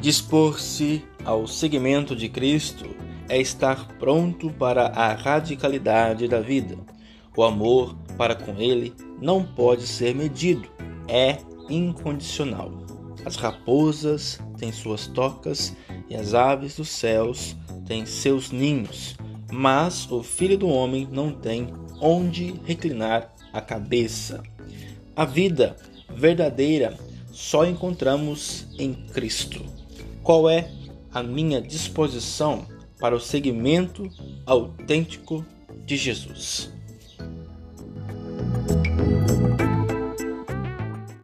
Dispor-se ao seguimento de Cristo é estar pronto para a radicalidade da vida. O amor para com Ele não pode ser medido, é incondicional. As raposas têm suas tocas e as aves dos céus têm seus ninhos, mas o filho do homem não tem onde reclinar a cabeça. A vida verdadeira só encontramos em Cristo. Qual é a minha disposição para o seguimento autêntico de Jesus?